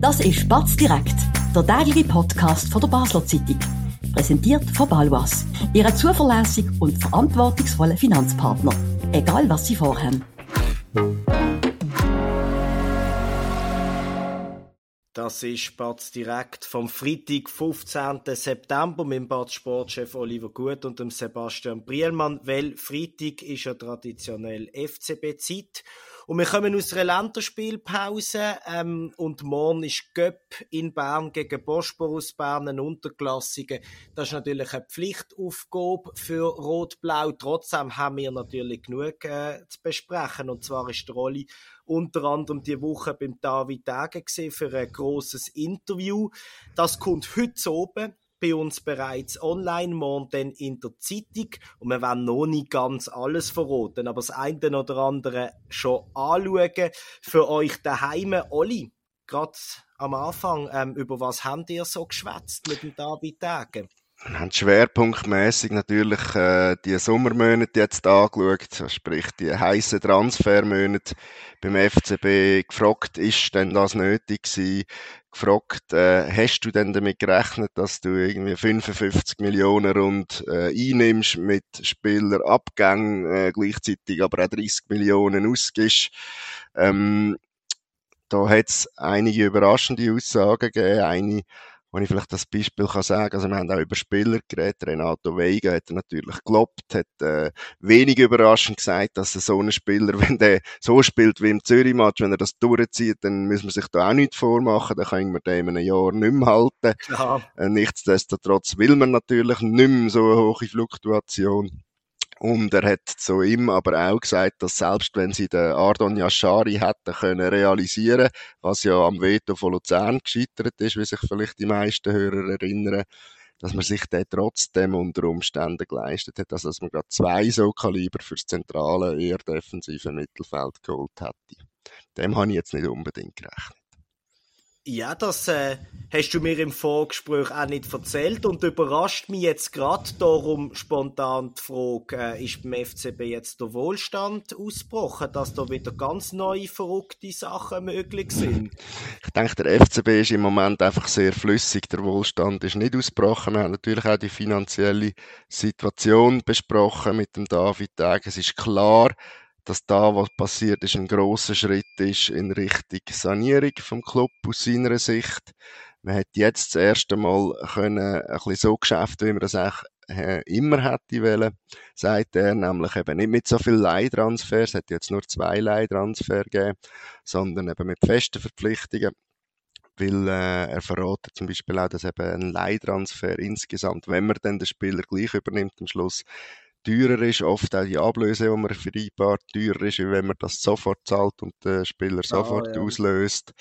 Das ist Batz direkt, der tägliche Podcast von der Basler Zeitung. Präsentiert von Balwas, Ihre zuverlässigen und verantwortungsvollen Finanzpartner. Egal was Sie vorhaben. Das ist Batz direkt vom Freitag, 15. September mit dem Batz Sportchef Oliver Gut und dem Sebastian Brielmann, weil Freitag ist ja traditionell FCB-Zeit und wir kommen aus einer Länderspielpause ähm, und morgen ist Göpp in Bern gegen Bosporus Bern, ein Unterklassige. Das ist natürlich eine Pflichtaufgabe für Rot-Blau. Trotzdem haben wir natürlich genug äh, zu besprechen. Und zwar ist die Rolle unter anderem die Woche beim David Tage für ein großes Interview. Das kommt heute oben bei uns bereits online, morgen in der Zeitung. Und wir werden noch nicht ganz alles verraten, aber das eine oder andere schon anschauen. Für euch daheim, Olli, gerade am Anfang, ähm, über was habt ihr so geschwätzt mit dem David Tage? Wir haben schwerpunktmäßig natürlich äh, die Sommermonate jetzt angeschaut, sprich die heißen Transfermonate beim FCB. Gefragt, ist denn das nötig gewesen? Gefragt, äh, hast du denn damit gerechnet, dass du irgendwie 55 Millionen rund äh, einnimmst mit Spielerabgängen, äh, gleichzeitig aber auch 30 Millionen ausgibst? Ähm, da hat es einige überraschende Aussagen gegeben. Eine wenn ich vielleicht das Beispiel kann sagen, also wir haben auch über Spieler geredet, Renato Veiga hat natürlich gelobt, hat äh, wenig überraschend gesagt, dass so ein Spieler, wenn der so spielt wie im Zürich-Match, wenn er das durchzieht, dann muss man sich da auch nichts vormachen, dann kann man den in einem Jahr nicht mehr halten. Ja. Äh, nichtsdestotrotz will man natürlich nicht mehr so eine hohe Fluktuation. Und er hat zu ihm aber auch gesagt, dass selbst wenn sie den Ardon Yashari hätten können realisieren, was ja am Veto von Luzern gescheitert ist, wie sich vielleicht die meisten Hörer erinnern, dass man sich den trotzdem unter Umständen geleistet hat, also dass man gerade zwei so Kaliber fürs zentrale, eher defensive Mittelfeld geholt hätte. Dem habe ich jetzt nicht unbedingt gerechnet. Ja, das äh, hast du mir im Vorgespräch auch nicht erzählt und überrascht mich jetzt gerade darum spontan die Frage, äh, ist beim FCB jetzt der Wohlstand ausgebrochen, dass da wieder ganz neue, verrückte Sachen möglich sind? Ich denke, der FCB ist im Moment einfach sehr flüssig, der Wohlstand ist nicht ausgebrochen. Wir haben natürlich auch die finanzielle Situation besprochen mit dem David Tag. Es ist klar, dass da, was passiert ist, ein großer Schritt ist in Richtung Sanierung vom Club aus seiner Sicht. Man hat jetzt das erste Mal können ein bisschen so geschäft, wie man das eigentlich äh, immer hätte wollen, sagt er, nämlich eben nicht mit so viel Leihtransfers, es hat jetzt nur zwei Leihtransfer gegeben, sondern eben mit festen Verpflichtungen weil äh, er verratet zum Beispiel auch, dass eben ein Leihtransfer insgesamt, wenn man dann den Spieler gleich übernimmt am Schluss, teurer ist, oft auch die Ablöse, die man vereinbart, teurer ist, wenn man das sofort zahlt und den Spieler ah, sofort ah, ja. auslöst.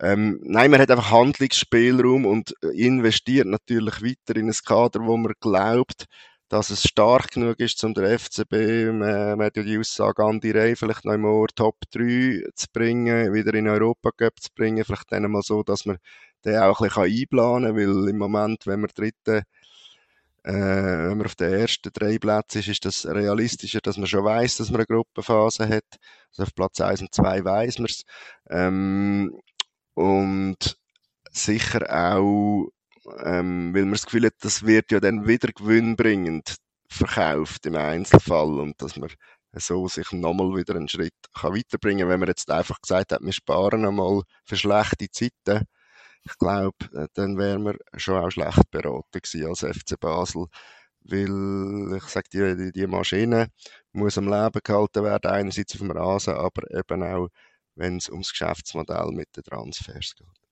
Ähm, nein, man hat einfach Handlungsspielraum und investiert natürlich weiter in ein Kader, wo man glaubt, dass es stark genug ist, um der FCB, man, man hat ja die Aussage an die Reihe, vielleicht noch einmal Top 3 zu bringen, wieder in Europa Cup zu bringen, vielleicht dann mal so, dass man den auch ein bisschen einplanen kann, weil im Moment, wenn man dritte äh, wenn man auf den ersten drei Plätzen ist, ist das realistischer, dass man schon weiß, dass man eine Gruppenphase hat. Also auf Platz 1 und 2 weiß man es. Ähm, und sicher auch, ähm, weil man das Gefühl hat, das wird ja dann wieder gewinnbringend verkauft im Einzelfall und dass man so sich nochmal wieder einen Schritt kann weiterbringen wenn man jetzt einfach gesagt hat, wir sparen einmal für schlechte Zeiten, ich glaube, äh, dann wären wir schon auch schlecht beraten gewesen als FC Basel. Weil, ich sage dir, die, die Maschine muss am Leben gehalten werden, einerseits auf dem Rasen, aber eben auch, wenn es ums Geschäftsmodell mit den Transfers geht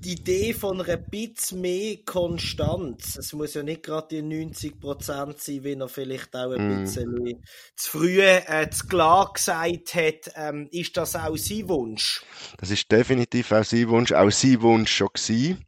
die Idee von einer bisschen mehr Konstanz. Es muss ja nicht gerade die 90 Prozent sein, wie er vielleicht auch ein mm. bisschen zu früh äh, zu klar gesagt hat. Ähm, ist das auch sein Wunsch? Das ist definitiv auch sein Wunsch, auch sein Wunsch schon gewesen.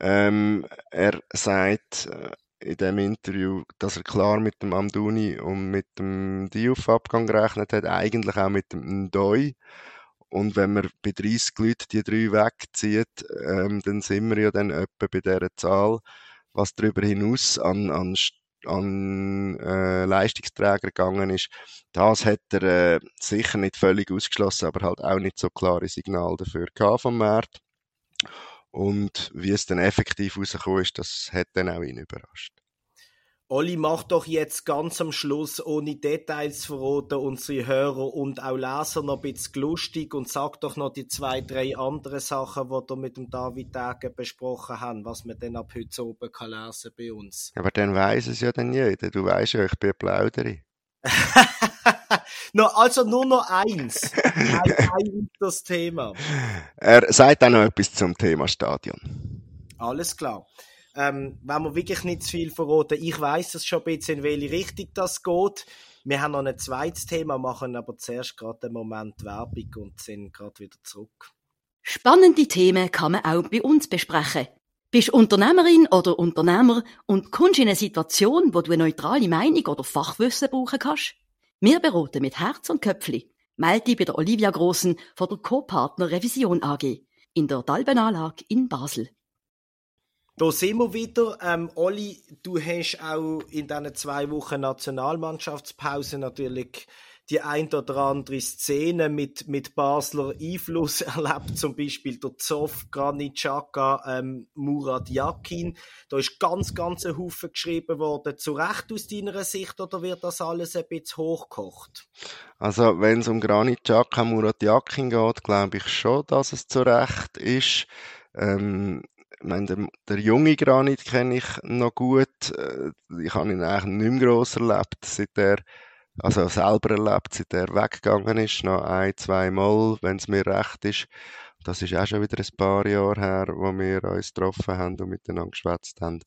Ähm, er sagt äh, in dem Interview, dass er klar mit dem Amduni und mit dem Diouf-Abgang gerechnet hat, eigentlich auch mit dem Ndoi. Und wenn man bei 30 Leuten die drei wegzieht, ähm, dann sind wir ja dann etwa bei dieser Zahl. Was darüber hinaus an, an, an äh, Leistungsträger gegangen ist, das hat er äh, sicher nicht völlig ausgeschlossen, aber halt auch nicht so klare Signal dafür gehabt vom Markt. Und wie es dann effektiv rausgekommen ist, das hat dann auch ihn überrascht. Olli, mach doch jetzt ganz am Schluss, ohne Details zu verraten, unsere Hörer und auch Leser noch ein bisschen lustig und sag doch noch die zwei, drei anderen Sachen, die wir mit dem David Tage besprochen haben, was man dann ab heute oben kann lesen bei uns. Aber dann weiß es ja dann jeder. Du weißt ja, ich bin Plauderi. no, also nur noch eins. ein, ein das Thema. Er sagt auch noch etwas zum Thema Stadion. Alles klar ähm, wenn wir wirklich nicht zu viel verraten, ich weiß es schon ein bisschen, in welche Richtung das geht. Wir haben noch ein zweites Thema, machen aber zuerst gerade einen Moment Werbung und sind gerade wieder zurück. Spannende Themen kann man auch bei uns besprechen. Bist Unternehmerin oder Unternehmer und kommst in eine Situation, wo du eine neutrale Meinung oder Fachwissen brauchen kannst? Wir beraten mit Herz und Köpfli. Melde dich bei der Olivia Grossen von der Co-Partner Revision AG in der Dalbenanlage in Basel. Da sind wir wieder. Ähm, Olli, du hast auch in diesen zwei Wochen Nationalmannschaftspause natürlich die ein oder andere Szene mit, mit Basler Einfluss erlebt, zum Beispiel der Zoff, Granit Xhaka, ähm, Murat Yakin. Da ist ganz, ganz ein Haufen geschrieben worden. Zu Recht aus deiner Sicht oder wird das alles ein bisschen hochgekocht? Also, wenn es um Granit Xhaka, Murat Yakin geht, glaube ich schon, dass es zu Recht ist. Ähm, ich meine, der, der junge Granit kenne ich noch gut. Äh, ich habe ihn eigentlich nicht mehr gross erlebt, seit er, also selber erlebt, seit er weggegangen ist, noch ein, zwei Mal, wenn es mir recht ist. Das ist auch schon wieder ein paar Jahre her, wo wir uns getroffen haben und miteinander geschwätzt haben.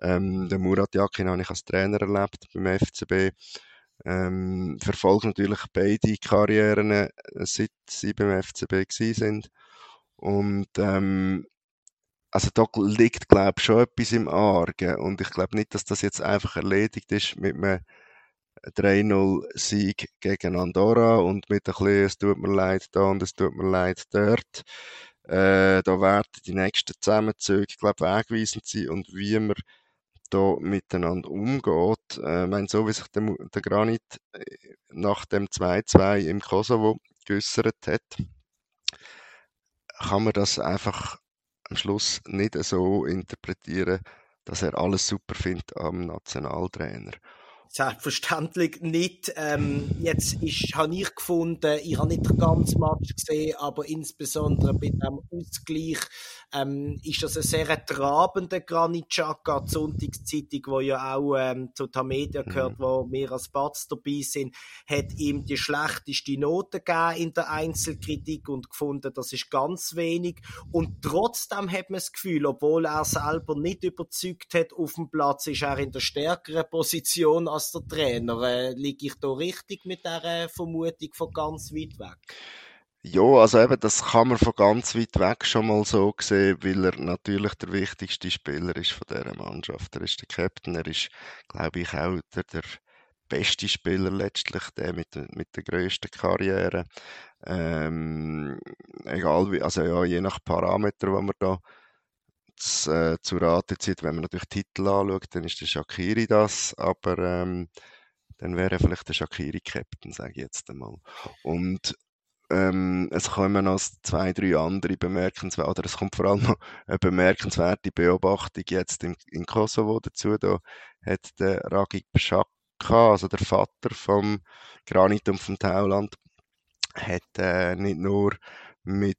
Ähm, den Murat Yakin habe ich als Trainer erlebt beim FCB. Ähm, verfolge natürlich beide Karrieren, äh, seit sie beim FCB sind. Und ähm, also da liegt, glaube ich, schon etwas im Argen. Und ich glaube nicht, dass das jetzt einfach erledigt ist mit einem 3-0-Sieg gegen Andorra und mit ein bisschen, es tut mir leid da und es tut mir leid dort. Äh, da werden die nächsten Zusammenzüge, glaube ich, wegweisend sein und wie man da miteinander umgeht. Äh, ich meine, so wie sich der, der Granit äh, nach dem 2-2 im Kosovo geäussert hat, kann man das einfach am Schluss nicht so interpretieren, dass er alles super findet am Nationaltrainer. Selbstverständlich nicht. Ähm, jetzt ist, habe ich gefunden, ich habe nicht den ganzen Match gesehen, aber insbesondere bei dem Ausgleich ähm, ist das ein sehr trabender Granit Xhaka, die Sonntagszeitung, wo ja auch ähm, zu der Media gehört, mhm. wo wir als Batz dabei sind, hat ihm die schlechteste Note gegeben in der Einzelkritik und gefunden, das ist ganz wenig. Und trotzdem hat man das Gefühl, obwohl er selber nicht überzeugt hat auf dem Platz, ist er in der stärkeren Position als der Trainer. Äh, liege ich da richtig mit der Vermutung von ganz weit weg? Ja, also eben, das kann man von ganz weit weg schon mal so sehen, weil er natürlich der wichtigste Spieler ist von dieser Mannschaft. Er ist der Captain, er ist, glaube ich, auch der, der beste Spieler letztlich, der mit, mit der grössten Karriere. Ähm, egal wie, also ja, je nach Parameter, die man da zu, äh, zu Rate zieht, wenn man natürlich Titel anschaut, dann ist der Shakiri das, aber ähm, dann wäre vielleicht der Shakiri Captain, sage ich jetzt einmal. Und ähm, es kommen noch zwei, drei andere bemerkenswerte, oder es kommt vor allem noch eine bemerkenswerte Beobachtung jetzt in, in Kosovo dazu. Da hat der Ragik Pschaka, also der Vater vom Granit und vom Tauland, hat äh, nicht nur mit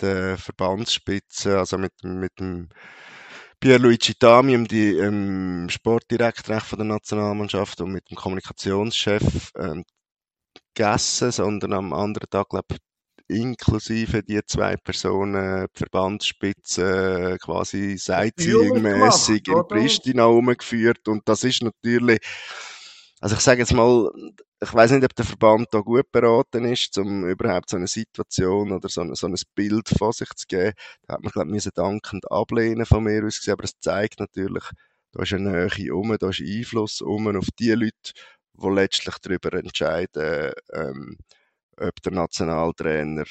der Verbandsspitze, also mit, mit dem Pierluigi Tami, dem ähm, Sportdirektor von der Nationalmannschaft und mit dem Kommunikationschef ähm, gegessen, sondern am anderen Tag, glaube inklusive die zwei Personen, die Verbandsspitze, quasi Sightseeing-mässig in Pristina rumgeführt. Und das ist natürlich, also ich sage jetzt mal, ich weiß nicht, ob der Verband da gut beraten ist, um überhaupt so eine Situation oder so ein, so ein Bild von sich zu geben. Da hat man, glaube ich, dankend ablehnen von mir aus gesehen, aber es zeigt natürlich, da ist eine Nähe um, da ist Einfluss um auf die Leute, die letztlich darüber entscheiden, ähm, ob der Nationaltrainer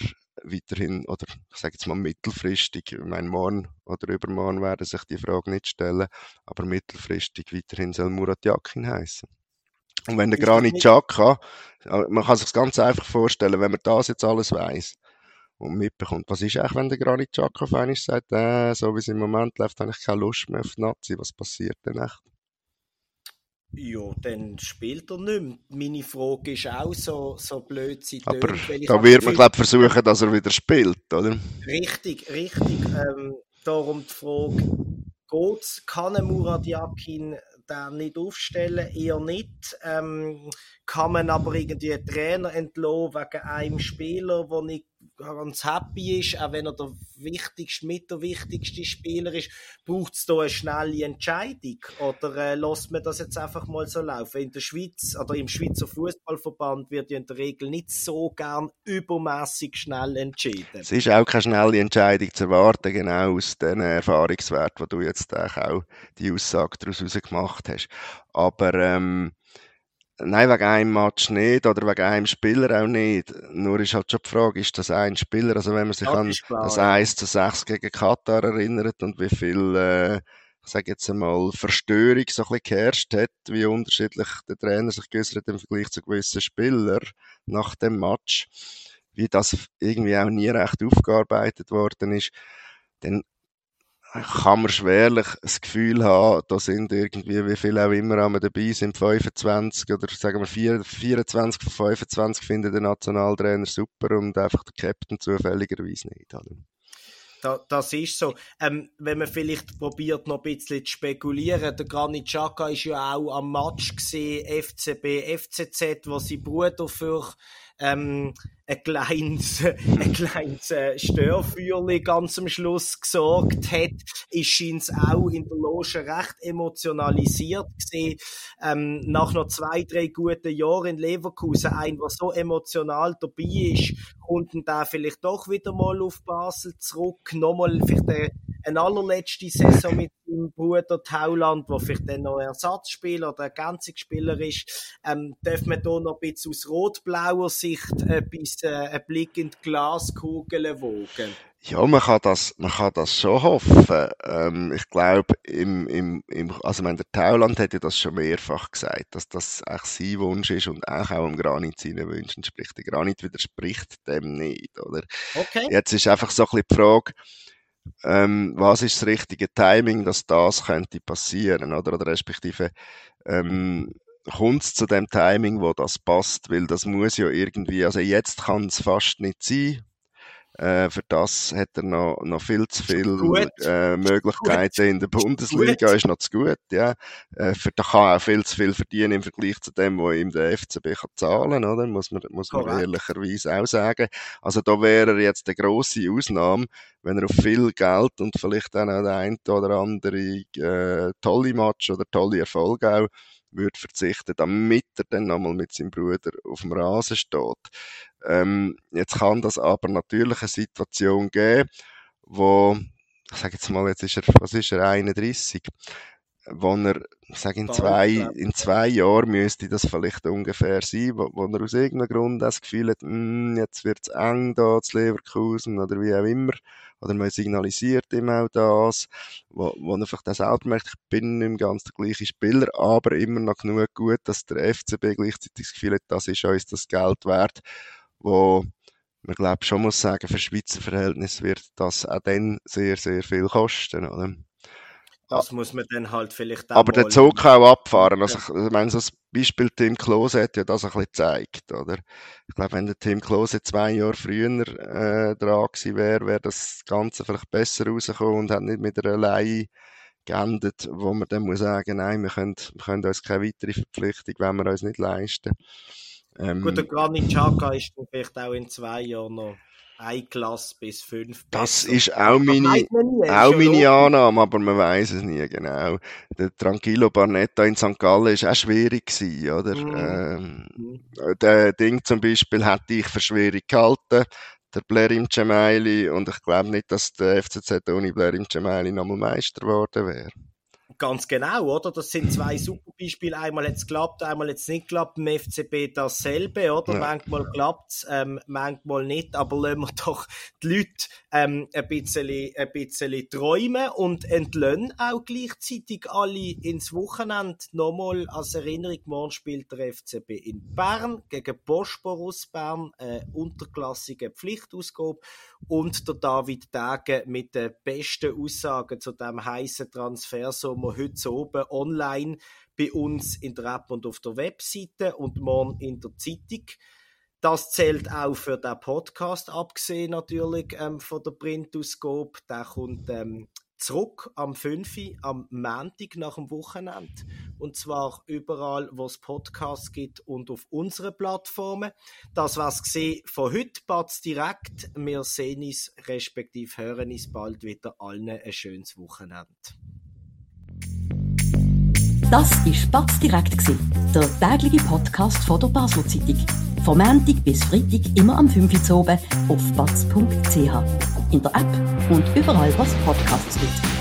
weiterhin, oder ich sage jetzt mal mittelfristig, ich meine, morgen oder übermorgen werden sich die Frage nicht stellen, aber mittelfristig weiterhin soll Murat Yakin heißen. Und wenn der Granit Xhaka, äh, man kann sich das ganz einfach vorstellen, wenn man das jetzt alles weiß und mitbekommt. Was ist eigentlich, wenn der Granit Xhaka einmal sagt, äh, so wie es im Moment läuft, habe ich keine Lust mehr auf Nazi. Was passiert denn echt? Ja, dann spielt er nicht mehr. Meine Frage ist auch so, so blöd sie Aber da wird man, glaube versuchen, dass er wieder spielt, oder? Richtig, richtig. Ähm, darum die Frage, geht's, kann ein Murat Yakin den nicht aufstellen? Eher nicht. Ähm, kann man aber irgendwie einen Trainer entlassen wegen einem Spieler, der nicht ganz happy ist, auch wenn er der wichtigste, mit der wichtigste Spieler ist, braucht es da eine schnelle Entscheidung? Oder äh, lässt man das jetzt einfach mal so laufen? In der Schweiz oder im Schweizer Fußballverband wird ja in der Regel nicht so gern übermäßig schnell entschieden. Es ist auch keine schnelle Entscheidung zu erwarten, genau aus den Erfahrungswerten, wo du jetzt auch die Aussage daraus gemacht hast. Aber ähm, Nein, wegen einem Match nicht oder wegen einem Spieler auch nicht. Nur ist halt schon die Frage, ist das ein Spieler? Also wenn man sich an das 1 zu 6 gegen Katar erinnert und wie viel, äh, ich sage jetzt einmal, Verstörung so ein bisschen geherrscht hat, wie unterschiedlich der Trainer sich geäußert hat im Vergleich zu gewissen Spielern nach dem Match, wie das irgendwie auch nie recht aufgearbeitet worden ist, dann kann man schwerlich das Gefühl haben, da sind irgendwie, wie viele auch immer einmal dabei sind, 25 oder sagen wir 24 von 25 finden den Nationaltrainer super und einfach der Captain zufälligerweise nicht. Oder? Da, das ist so. Ähm, wenn man vielleicht probiert, noch ein bisschen zu spekulieren, der Granit Xhaka ist ja auch am Match gesehen, FCB, FCZ, wo sein Bruder für ähm, ein kleines, ein kleines äh, Störfeuerli ganz am Schluss gesorgt hat, ist scheint auch in der Loge recht emotionalisiert gesehen. Ähm, nach noch zwei, drei guten Jahren in Leverkusen, ein, der so emotional dabei ist, kommt da vielleicht doch wieder mal auf Basel zurück, nochmal vielleicht eine, eine allerletzte Saison mit seinem Bruder Tauland, der vielleicht dann noch Ersatzspieler oder Ergänzungsspieler ist, ähm, darf man da noch ein bisschen aus rot-blauer Sicht etwas, äh, einen Blick in die Glaskugel wogen? Ja, man kann das, man kann das schon hoffen. Ähm, ich glaube, im, im, im, also meine, der Tauland hat ja das schon mehrfach gesagt, dass das eigentlich sein Wunsch ist und auch, auch im Granit seinen Wünschen entspricht. Der Granit widerspricht dem nicht, oder? Okay. Jetzt ist einfach so ein bisschen die Frage, ähm, was ist das richtige Timing, dass das könnte passieren, oder? Oder respektive, ähm, kommt es zu dem Timing, wo das passt, weil das muss ja irgendwie, also jetzt kann es fast nicht sein, äh, für das hat er noch, noch viel zu viele äh, Möglichkeiten gut. in der Bundesliga, ist noch zu gut, ja. Äh, für, da kann er auch viel zu viel verdienen im Vergleich zu dem, was ihm der FCB kann zahlen, oder? Muss man, muss man ehrlicherweise auch sagen. Also da wäre er jetzt eine grosse Ausnahme, wenn er auf viel Geld und vielleicht dann auch der ein oder andere äh, tolle Match oder tolle Erfolge auch würde verzichten, damit er dann nochmal mit seinem Bruder auf dem Rasen steht. Ähm, jetzt kann das aber natürlich eine Situation geben, wo, ich sage jetzt mal, jetzt ist er, was ist er, 31, wo er, sage, in zwei, in zwei Jahren müsste das vielleicht ungefähr sein, wo, wo er aus irgendeinem Grund das Gefühl hat, mm, jetzt wird's eng da zu Leverkusen oder wie auch immer, oder man signalisiert ihm auch das, wo, wo er vielleicht auch selber merkt, ich bin nicht ganz der gleiche Spieler, aber immer noch genug gut, dass der FCB gleichzeitig das Gefühl hat, das ist uns das Geld wert, wo man glaube schon muss sagen, für Schweizer Verhältnis wird das auch dann sehr, sehr viel kosten, oder? Das muss man dann halt vielleicht auch Aber der Zug kann auch abfahren. Also, ich meine, so das Beispiel Tim Klose hat ja das ein bisschen gezeigt, oder? Ich glaube, wenn der Tim Klose zwei Jahre früher äh, dran gewesen wäre, wäre das Ganze vielleicht besser rausgekommen und hat nicht mit einer Leihe geendet, wo man dann muss sagen, nein, wir können, wir können uns keine weitere Verpflichtung, wenn wir uns nicht leisten. Ähm, Gut, der Granit Xhaka ist vielleicht auch in zwei Jahren noch eine Klasse bis fünf. Das ist auch meine, auch meine Annahme, aber man weiß es nie genau. Der Tranquillo Barnetta in St. Gallen ist auch schwierig gewesen, oder? Mm. Ähm, mm. Der Ding zum Beispiel hätte ich für schwierig gehalten. Der Blerim Cemaili und ich glaube nicht, dass der FCZ ohne Blerim Cemaili nochmal Meister geworden wäre. Ganz genau, oder? Das sind zwei super Beispiel, einmal hat es geklappt, einmal hat es nicht geklappt, im FCB dasselbe, oder? Ja. Manchmal klappt es, ähm, manchmal nicht, aber lassen wir doch die Leute ähm, ein, bisschen, ein bisschen träumen und entlöhnen auch gleichzeitig alle ins Wochenende. Nochmal als Erinnerung, morgen spielt der FCB in Bern gegen Bosporus Bern, äh, unterklassige Pflichtausgabe und der David Dage mit den besten Aussagen zu dem heißen Transfersommer heute oben online bei uns in der App und auf der Webseite und morgen in der Zeitung. Das zählt auch für den Podcast, abgesehen natürlich ähm, von der Printausgabe. Der kommt ähm, zurück am 5. am Montag nach dem Wochenende. Und zwar überall, wo es Podcasts gibt und auf unseren Plattformen. Das war's gesehen von heute, Batz direkt. Wir sehen uns, respektive hören uns bald wieder allen ein schönes Wochenende. Das war Spatz direkt, der tägliche Podcast von der Basel Zeitung. Vom Montag bis Freitag immer am 5 Uhr oben auf batz.ch. In der App und überall, was Podcasts gibt.